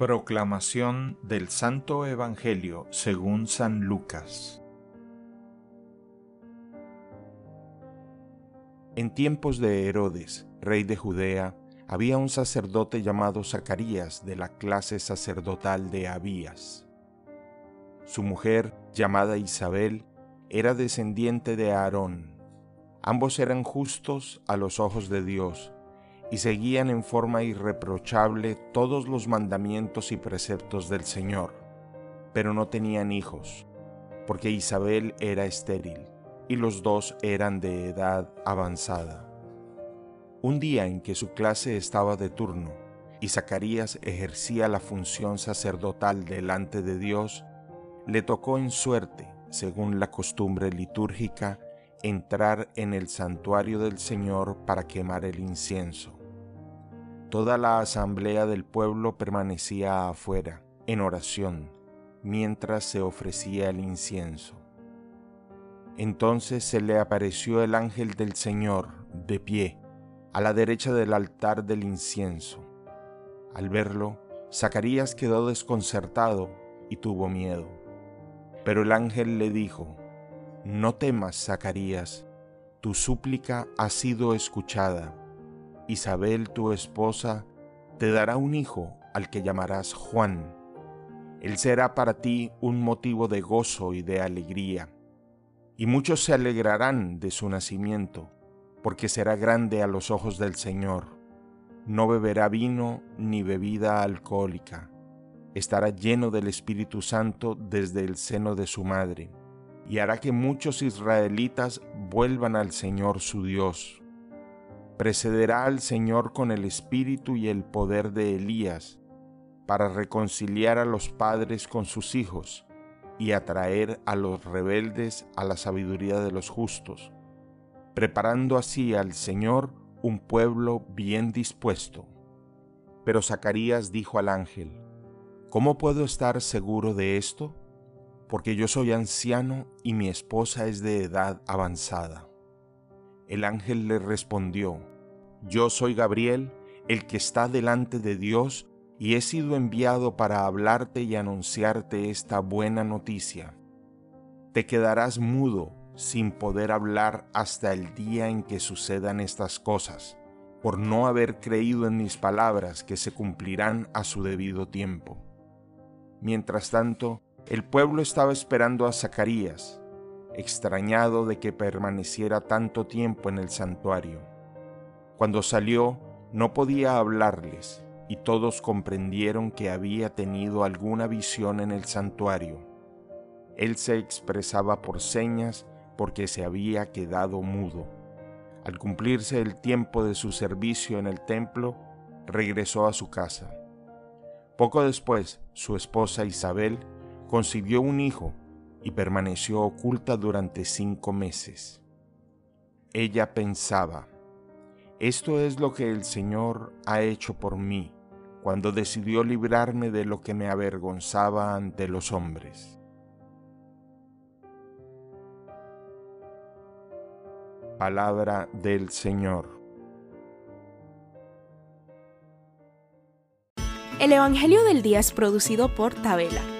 Proclamación del Santo Evangelio según San Lucas En tiempos de Herodes, rey de Judea, había un sacerdote llamado Zacarías de la clase sacerdotal de Abías. Su mujer, llamada Isabel, era descendiente de Aarón. Ambos eran justos a los ojos de Dios y seguían en forma irreprochable todos los mandamientos y preceptos del Señor, pero no tenían hijos, porque Isabel era estéril y los dos eran de edad avanzada. Un día en que su clase estaba de turno y Zacarías ejercía la función sacerdotal delante de Dios, le tocó en suerte, según la costumbre litúrgica, entrar en el santuario del Señor para quemar el incienso. Toda la asamblea del pueblo permanecía afuera, en oración, mientras se ofrecía el incienso. Entonces se le apareció el ángel del Señor, de pie, a la derecha del altar del incienso. Al verlo, Zacarías quedó desconcertado y tuvo miedo. Pero el ángel le dijo, No temas, Zacarías, tu súplica ha sido escuchada Isabel, tu esposa, te dará un hijo al que llamarás Juan. Él será para ti un motivo de gozo y de alegría, y muchos se alegrarán de su nacimiento, porque será grande a los ojos del Señor. No beberá vino ni bebida alcohólica. Estará lleno del Espíritu Santo desde el seno de su madre, y hará que muchos israelitas vuelvan al Señor su Dios precederá al Señor con el espíritu y el poder de Elías, para reconciliar a los padres con sus hijos y atraer a los rebeldes a la sabiduría de los justos, preparando así al Señor un pueblo bien dispuesto. Pero Zacarías dijo al ángel, ¿Cómo puedo estar seguro de esto? Porque yo soy anciano y mi esposa es de edad avanzada. El ángel le respondió, Yo soy Gabriel, el que está delante de Dios, y he sido enviado para hablarte y anunciarte esta buena noticia. Te quedarás mudo sin poder hablar hasta el día en que sucedan estas cosas, por no haber creído en mis palabras que se cumplirán a su debido tiempo. Mientras tanto, el pueblo estaba esperando a Zacarías, extrañado de que permaneciera tanto tiempo en el santuario. Cuando salió, no podía hablarles, y todos comprendieron que había tenido alguna visión en el santuario. Él se expresaba por señas porque se había quedado mudo. Al cumplirse el tiempo de su servicio en el templo, regresó a su casa. Poco después, su esposa Isabel concibió un hijo y permaneció oculta durante cinco meses. Ella pensaba, esto es lo que el Señor ha hecho por mí cuando decidió librarme de lo que me avergonzaba ante los hombres. Palabra del Señor. El Evangelio del Día es producido por Tabela